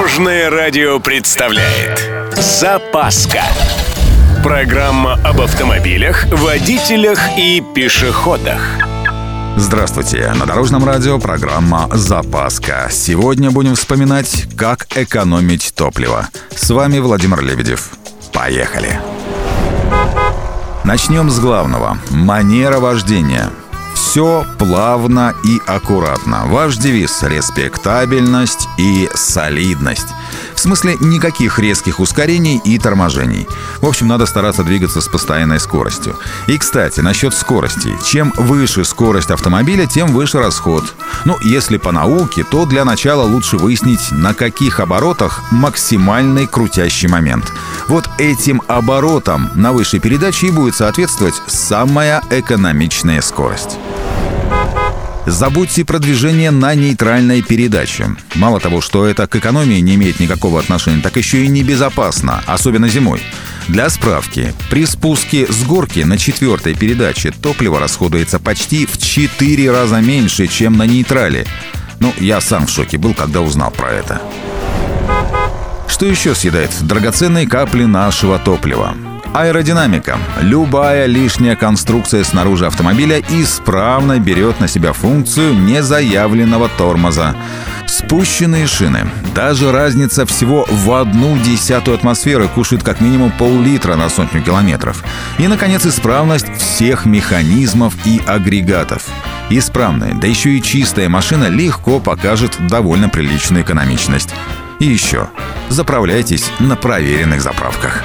Дорожное радио представляет Запаска Программа об автомобилях, водителях и пешеходах Здравствуйте! На Дорожном радио программа «Запаска». Сегодня будем вспоминать, как экономить топливо. С вами Владимир Лебедев. Поехали! Начнем с главного – манера вождения – все плавно и аккуратно. Ваш девиз – респектабельность и солидность. В смысле, никаких резких ускорений и торможений. В общем, надо стараться двигаться с постоянной скоростью. И, кстати, насчет скорости. Чем выше скорость автомобиля, тем выше расход. Ну, если по науке, то для начала лучше выяснить, на каких оборотах максимальный крутящий момент. Вот этим оборотам на высшей передаче и будет соответствовать самая экономичная скорость. Забудьте про движение на нейтральной передаче. Мало того, что это к экономии не имеет никакого отношения, так еще и небезопасно, особенно зимой. Для справки, при спуске с горки на четвертой передаче топливо расходуется почти в 4 раза меньше, чем на нейтрале. Ну, я сам в шоке был, когда узнал про это. Что еще съедает драгоценные капли нашего топлива? Аэродинамика. Любая лишняя конструкция снаружи автомобиля исправно берет на себя функцию незаявленного тормоза. Спущенные шины. Даже разница всего в одну десятую атмосферы кушает как минимум пол-литра на сотню километров. И, наконец, исправность всех механизмов и агрегатов. Исправная, да еще и чистая машина легко покажет довольно приличную экономичность. И еще, заправляйтесь на проверенных заправках.